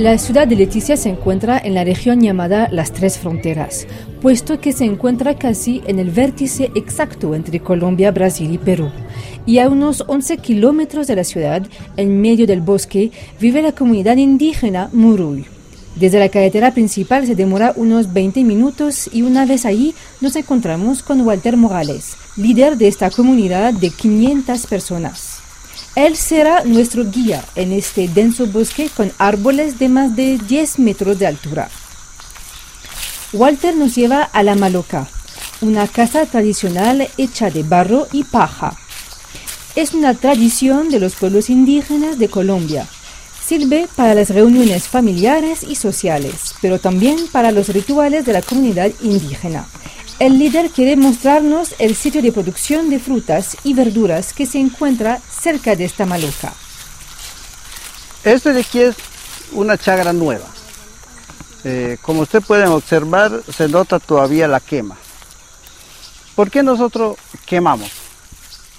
La ciudad de Leticia se encuentra en la región llamada Las Tres Fronteras, puesto que se encuentra casi en el vértice exacto entre Colombia, Brasil y Perú. Y a unos 11 kilómetros de la ciudad, en medio del bosque, vive la comunidad indígena Muruy. Desde la carretera principal se demora unos 20 minutos y una vez ahí nos encontramos con Walter Morales, líder de esta comunidad de 500 personas. Él será nuestro guía en este denso bosque con árboles de más de 10 metros de altura. Walter nos lleva a la Maloca, una casa tradicional hecha de barro y paja. Es una tradición de los pueblos indígenas de Colombia. Sirve para las reuniones familiares y sociales, pero también para los rituales de la comunidad indígena. El líder quiere mostrarnos el sitio de producción de frutas y verduras que se encuentra cerca de esta maloca. Este de aquí es una chagra nueva. Eh, como ustedes pueden observar, se nota todavía la quema. ¿Por qué nosotros quemamos?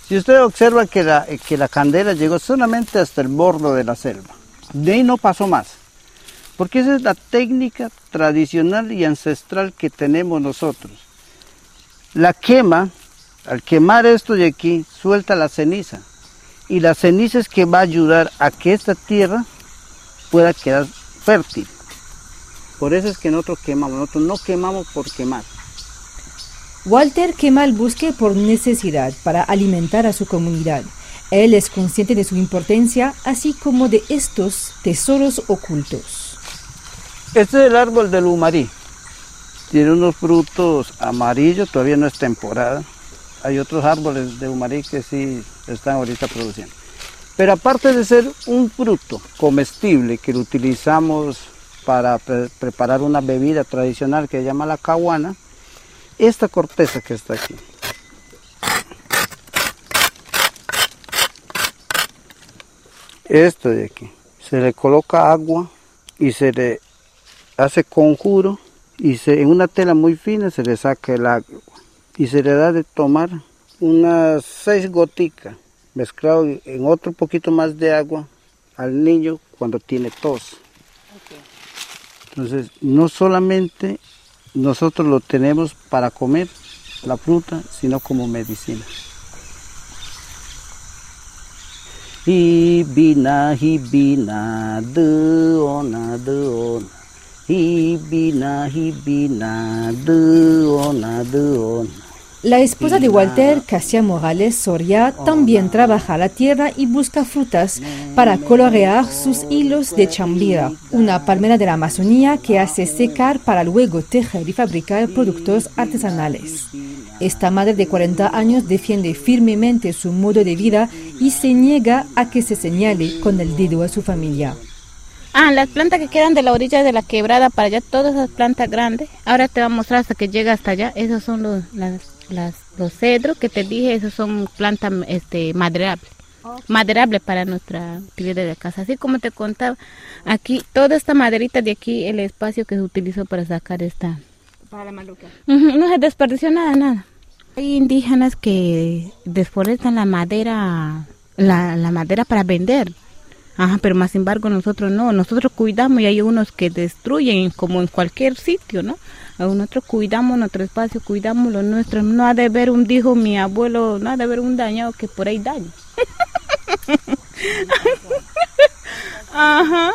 Si usted observa que la, que la candela llegó solamente hasta el borde de la selva, de ahí no pasó más. Porque esa es la técnica tradicional y ancestral que tenemos nosotros. La quema, al quemar esto de aquí, suelta la ceniza. Y la ceniza es que va a ayudar a que esta tierra pueda quedar fértil. Por eso es que nosotros quemamos, nosotros no quemamos por quemar. Walter quema el bosque por necesidad para alimentar a su comunidad. Él es consciente de su importancia, así como de estos tesoros ocultos. Este es el árbol del humarí. Tiene unos frutos amarillos, todavía no es temporada. Hay otros árboles de humarí que sí están ahorita produciendo. Pero aparte de ser un fruto comestible que lo utilizamos para pre preparar una bebida tradicional que se llama la caguana, esta corteza que está aquí. Esto de aquí. Se le coloca agua y se le hace conjuro y en una tela muy fina se le saca el agua y se le da de tomar unas seis goticas mezclado en otro poquito más de agua al niño cuando tiene tos. Entonces, no solamente nosotros lo tenemos para comer la fruta, sino como medicina. Hibina, hibina, duona, duona. La esposa de Walter, Cassia Morales Soria, también trabaja la tierra y busca frutas para colorear sus hilos de chambira, una palmera de la Amazonía que hace secar para luego tejer y fabricar productos artesanales. Esta madre de 40 años defiende firmemente su modo de vida y se niega a que se señale con el dedo a su familia. Ah, las plantas que quedan de la orilla de la quebrada para allá, todas esas plantas grandes. Ahora te voy a mostrar hasta que llega hasta allá. Esos son los, las, las, los cedros que te dije, esos son plantas este, maderables. Maderables para nuestra actividad de casa. Así como te contaba, aquí, toda esta maderita de aquí, el espacio que se utilizó para sacar esta. Para la maluca. No se desperdició nada, nada. Hay indígenas que desforestan la madera, la, la madera para vender. Ajá, pero más sin embargo nosotros no, nosotros cuidamos y hay unos que destruyen como en cualquier sitio, ¿no? A Nosotros cuidamos nuestro espacio, cuidamos lo nuestro. No ha de haber un, dijo mi abuelo, no ha de haber un dañado que por ahí daño. Ajá.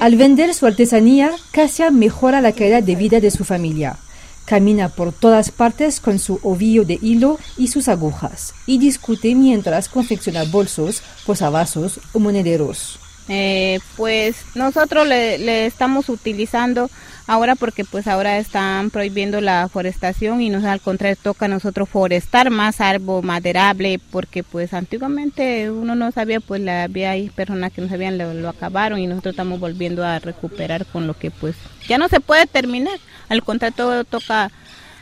Al vender su artesanía, Cassia mejora la calidad de vida de su familia. Camina por todas partes con su ovillo de hilo y sus agujas y discute mientras confecciona bolsos, posavasos o monederos. Eh, pues nosotros le, estamos utilizando ahora porque pues ahora están prohibiendo la forestación y nos al contrario toca a nosotros forestar más árbol maderable porque pues antiguamente uno no sabía pues la, había personas que no sabían lo, lo acabaron y nosotros estamos volviendo a recuperar con lo que pues ya no se puede terminar. Al contrario todo toca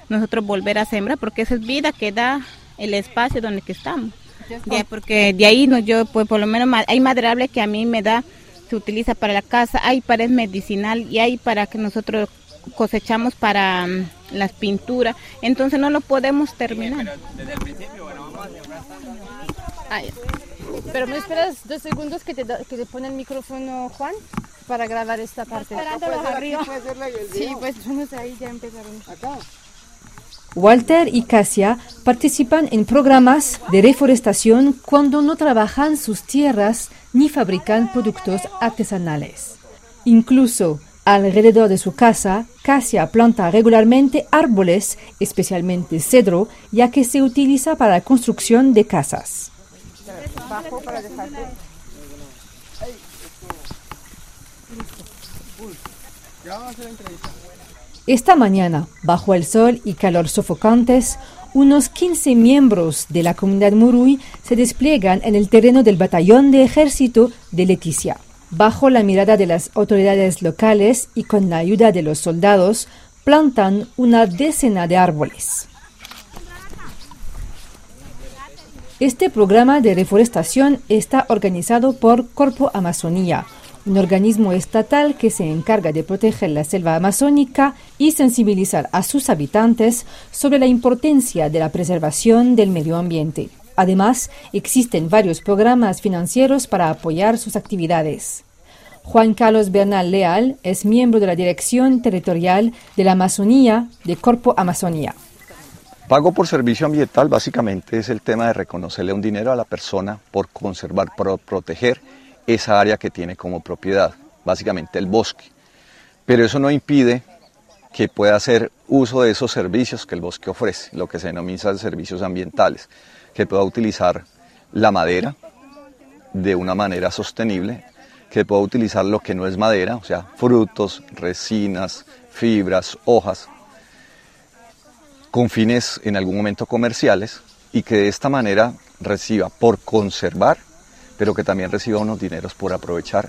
nosotros volver a sembrar porque esa es vida que da el espacio donde que estamos ya, porque de ahí no, yo, pues por lo menos hay maderable que a mí me da, se utiliza para la casa, hay para es medicinal y hay para que nosotros cosechamos para mm, las pinturas, entonces no lo podemos terminar. Ah. Pero me esperas dos segundos que te, da- que te pone el micrófono Juan. para grabar esta parte. arriba. Sí, pues ahí ya empezaron. Acá. Walter y Casia participan en programas de reforestación cuando no trabajan sus tierras ni fabrican productos artesanales. Incluso alrededor de su casa, Casia planta regularmente árboles, especialmente cedro, ya que se utiliza para la construcción de casas. Esta mañana, bajo el sol y calor sofocantes, unos 15 miembros de la comunidad Murui se despliegan en el terreno del batallón de ejército de Leticia. Bajo la mirada de las autoridades locales y con la ayuda de los soldados, plantan una decena de árboles. Este programa de reforestación está organizado por Corpo Amazonía, un organismo estatal que se encarga de proteger la selva amazónica y sensibilizar a sus habitantes sobre la importancia de la preservación del medio ambiente. Además, existen varios programas financieros para apoyar sus actividades. Juan Carlos Bernal Leal es miembro de la Dirección Territorial de la Amazonía de Corpo Amazonía. Pago por servicio ambiental básicamente es el tema de reconocerle un dinero a la persona por conservar, por proteger esa área que tiene como propiedad, básicamente el bosque. Pero eso no impide que pueda hacer uso de esos servicios que el bosque ofrece, lo que se denomina servicios ambientales, que pueda utilizar la madera de una manera sostenible, que pueda utilizar lo que no es madera, o sea, frutos, resinas, fibras, hojas, con fines en algún momento comerciales y que de esta manera reciba por conservar pero que también reciba unos dineros por aprovechar,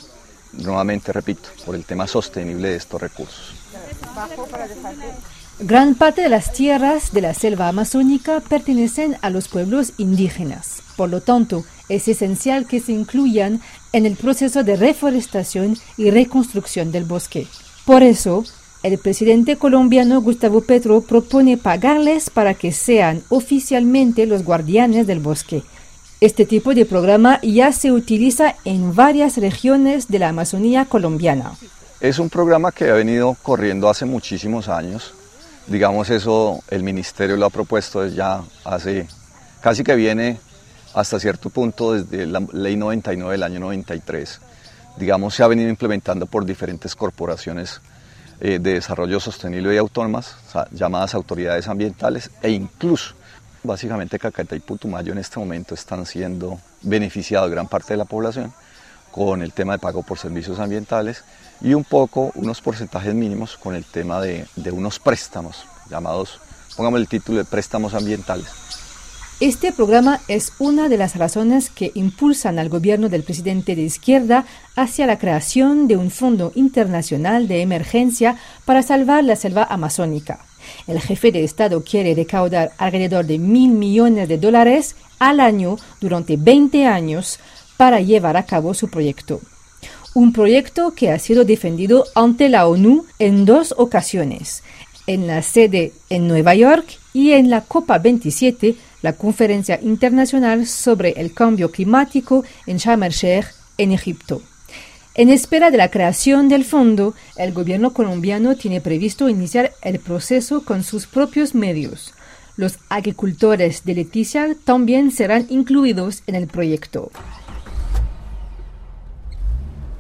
nuevamente repito, por el tema sostenible de estos recursos. Gran parte de las tierras de la selva amazónica pertenecen a los pueblos indígenas. Por lo tanto, es esencial que se incluyan en el proceso de reforestación y reconstrucción del bosque. Por eso, el presidente colombiano Gustavo Petro propone pagarles para que sean oficialmente los guardianes del bosque este tipo de programa ya se utiliza en varias regiones de la Amazonía colombiana. Es un programa que ha venido corriendo hace muchísimos años. Digamos eso, el ministerio lo ha propuesto ya hace, casi que viene hasta cierto punto desde la ley 99 del año 93. Digamos, se ha venido implementando por diferentes corporaciones eh, de desarrollo sostenible y autónomas, llamadas autoridades ambientales, e incluso Básicamente Cacaita y Putumayo en este momento están siendo beneficiados gran parte de la población con el tema de pago por servicios ambientales y un poco unos porcentajes mínimos con el tema de, de unos préstamos llamados, pongamos el título de préstamos ambientales. Este programa es una de las razones que impulsan al gobierno del presidente de izquierda hacia la creación de un fondo internacional de emergencia para salvar la selva amazónica. El jefe de Estado quiere recaudar alrededor de mil millones de dólares al año durante 20 años para llevar a cabo su proyecto. Un proyecto que ha sido defendido ante la ONU en dos ocasiones, en la sede en Nueva York y en la Copa 27, la conferencia internacional sobre el cambio climático en Sharm el Sheikh, en Egipto. En espera de la creación del fondo, el gobierno colombiano tiene previsto iniciar el proceso con sus propios medios. Los agricultores de Leticia también serán incluidos en el proyecto.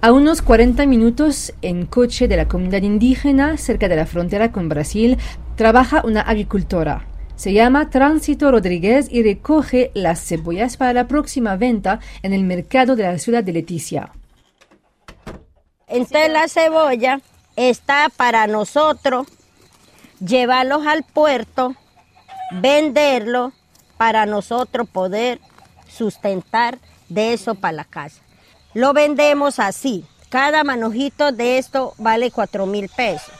A unos 40 minutos en coche de la comunidad indígena, cerca de la frontera con Brasil, trabaja una agricultora. Se llama Tránsito Rodríguez y recoge las cebollas para la próxima venta en el mercado de la ciudad de Leticia. Entonces la cebolla está para nosotros llevarlos al puerto, venderlo para nosotros poder sustentar de eso para la casa. Lo vendemos así. Cada manojito de esto vale cuatro mil pesos.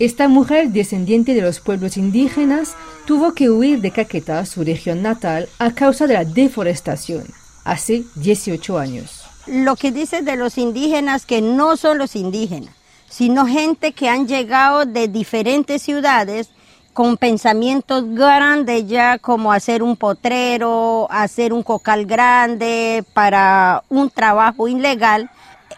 Esta mujer, descendiente de los pueblos indígenas, tuvo que huir de Caquetá, su región natal, a causa de la deforestación, hace 18 años lo que dice de los indígenas que no son los indígenas, sino gente que han llegado de diferentes ciudades con pensamientos grandes ya como hacer un potrero, hacer un cocal grande para un trabajo ilegal.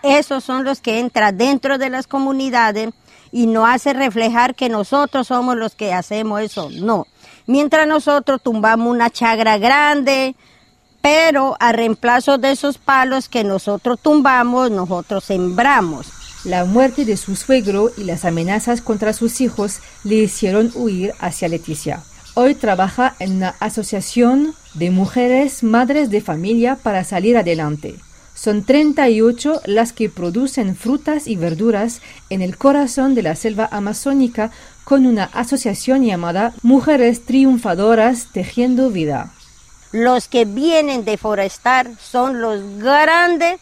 Esos son los que entran dentro de las comunidades y no hace reflejar que nosotros somos los que hacemos eso, no. Mientras nosotros tumbamos una chagra grande, pero a reemplazo de esos palos que nosotros tumbamos, nosotros sembramos. La muerte de su suegro y las amenazas contra sus hijos le hicieron huir hacia Leticia. Hoy trabaja en una asociación de mujeres madres de familia para salir adelante. Son 38 las que producen frutas y verduras en el corazón de la selva amazónica con una asociación llamada Mujeres Triunfadoras Tejiendo Vida. Los que vienen de forestar son los grandes,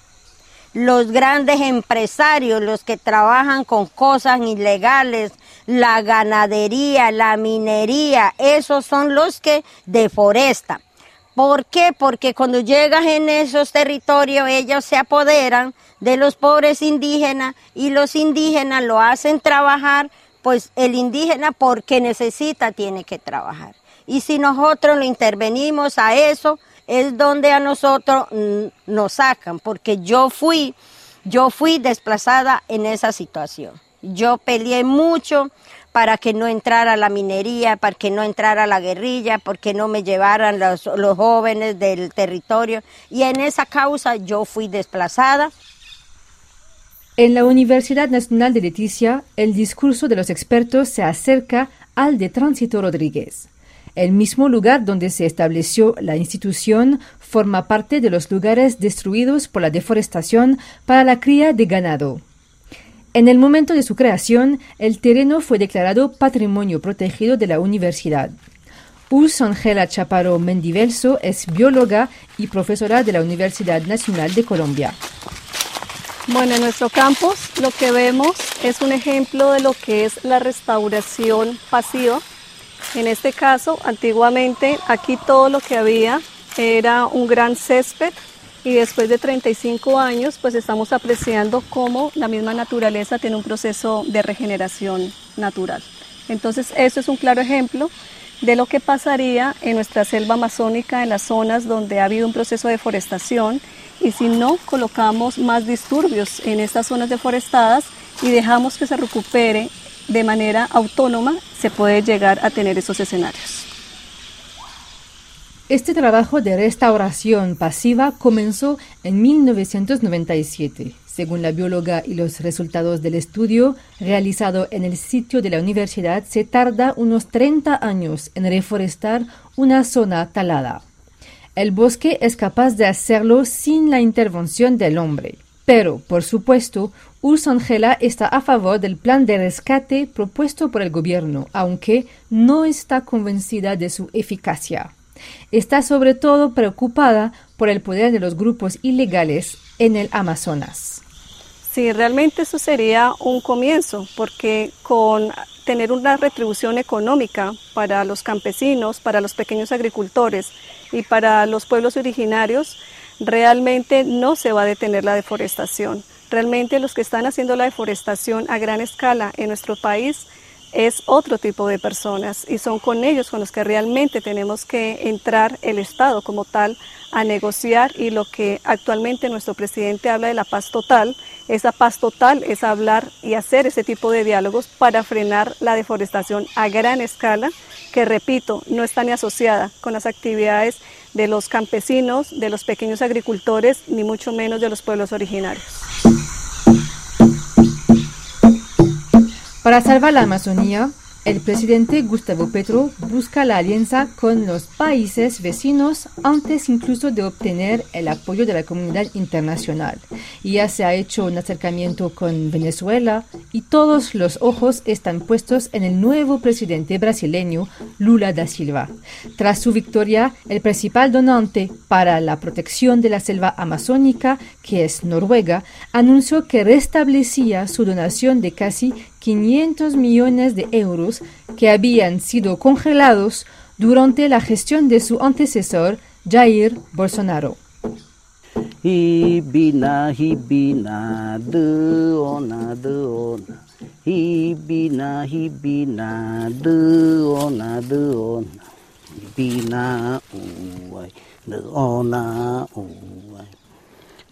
los grandes empresarios, los que trabajan con cosas ilegales, la ganadería, la minería, esos son los que deforestan. ¿Por qué? Porque cuando llegas en esos territorios ellos se apoderan de los pobres indígenas y los indígenas lo hacen trabajar, pues el indígena porque necesita tiene que trabajar. Y si nosotros lo intervenimos a eso, es donde a nosotros mm, nos sacan, porque yo fui, yo fui desplazada en esa situación. Yo peleé mucho, para que no entrara la minería, para que no entrara la guerrilla, porque no me llevaran los, los jóvenes del territorio. Y en esa causa yo fui desplazada. En la Universidad Nacional de Leticia, el discurso de los expertos se acerca al de Tránsito Rodríguez. El mismo lugar donde se estableció la institución forma parte de los lugares destruidos por la deforestación para la cría de ganado. En el momento de su creación, el terreno fue declarado Patrimonio Protegido de la Universidad. Urs Angela Chaparro Mendivelso es bióloga y profesora de la Universidad Nacional de Colombia. Bueno, en nuestro campus lo que vemos es un ejemplo de lo que es la restauración pasiva. En este caso, antiguamente aquí todo lo que había era un gran césped y después de 35 años pues estamos apreciando cómo la misma naturaleza tiene un proceso de regeneración natural. Entonces eso es un claro ejemplo de lo que pasaría en nuestra selva amazónica, en las zonas donde ha habido un proceso de deforestación y si no colocamos más disturbios en estas zonas deforestadas y dejamos que se recupere de manera autónoma, se puede llegar a tener esos escenarios. Este trabajo de restauración pasiva comenzó en 1997. Según la bióloga y los resultados del estudio realizado en el sitio de la universidad, se tarda unos 30 años en reforestar una zona talada. El bosque es capaz de hacerlo sin la intervención del hombre. Pero, por supuesto, Urs Angela está a favor del plan de rescate propuesto por el gobierno, aunque no está convencida de su eficacia está sobre todo preocupada por el poder de los grupos ilegales en el Amazonas. Sí, realmente eso sería un comienzo, porque con tener una retribución económica para los campesinos, para los pequeños agricultores y para los pueblos originarios, realmente no se va a detener la deforestación. Realmente los que están haciendo la deforestación a gran escala en nuestro país es otro tipo de personas y son con ellos con los que realmente tenemos que entrar el Estado como tal a negociar y lo que actualmente nuestro presidente habla de la paz total, esa paz total es hablar y hacer ese tipo de diálogos para frenar la deforestación a gran escala, que repito, no está ni asociada con las actividades de los campesinos, de los pequeños agricultores, ni mucho menos de los pueblos originarios. Para salvar la Amazonía, el presidente Gustavo Petro busca la alianza con los países vecinos antes incluso de obtener el apoyo de la comunidad internacional. Ya se ha hecho un acercamiento con Venezuela y todos los ojos están puestos en el nuevo presidente brasileño Lula da Silva. Tras su victoria, el principal donante para la protección de la selva amazónica, que es Noruega, anunció que restablecía su donación de casi 500 millones de euros que habían sido congelados durante la gestión de su antecesor, Jair Bolsonaro.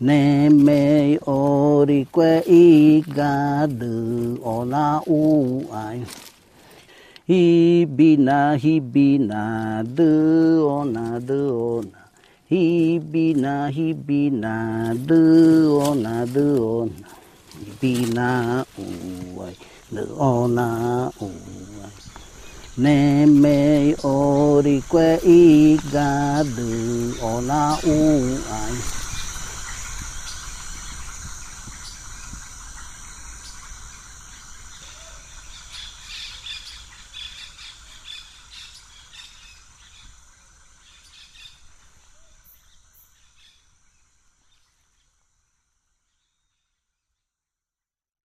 Neme ori que iga du ona u ai. Hibina hibina du ona du ona. Hibina hibina du ona du ona. Hibina u ai du ona u ai. Neme ori que iga du ona u ai.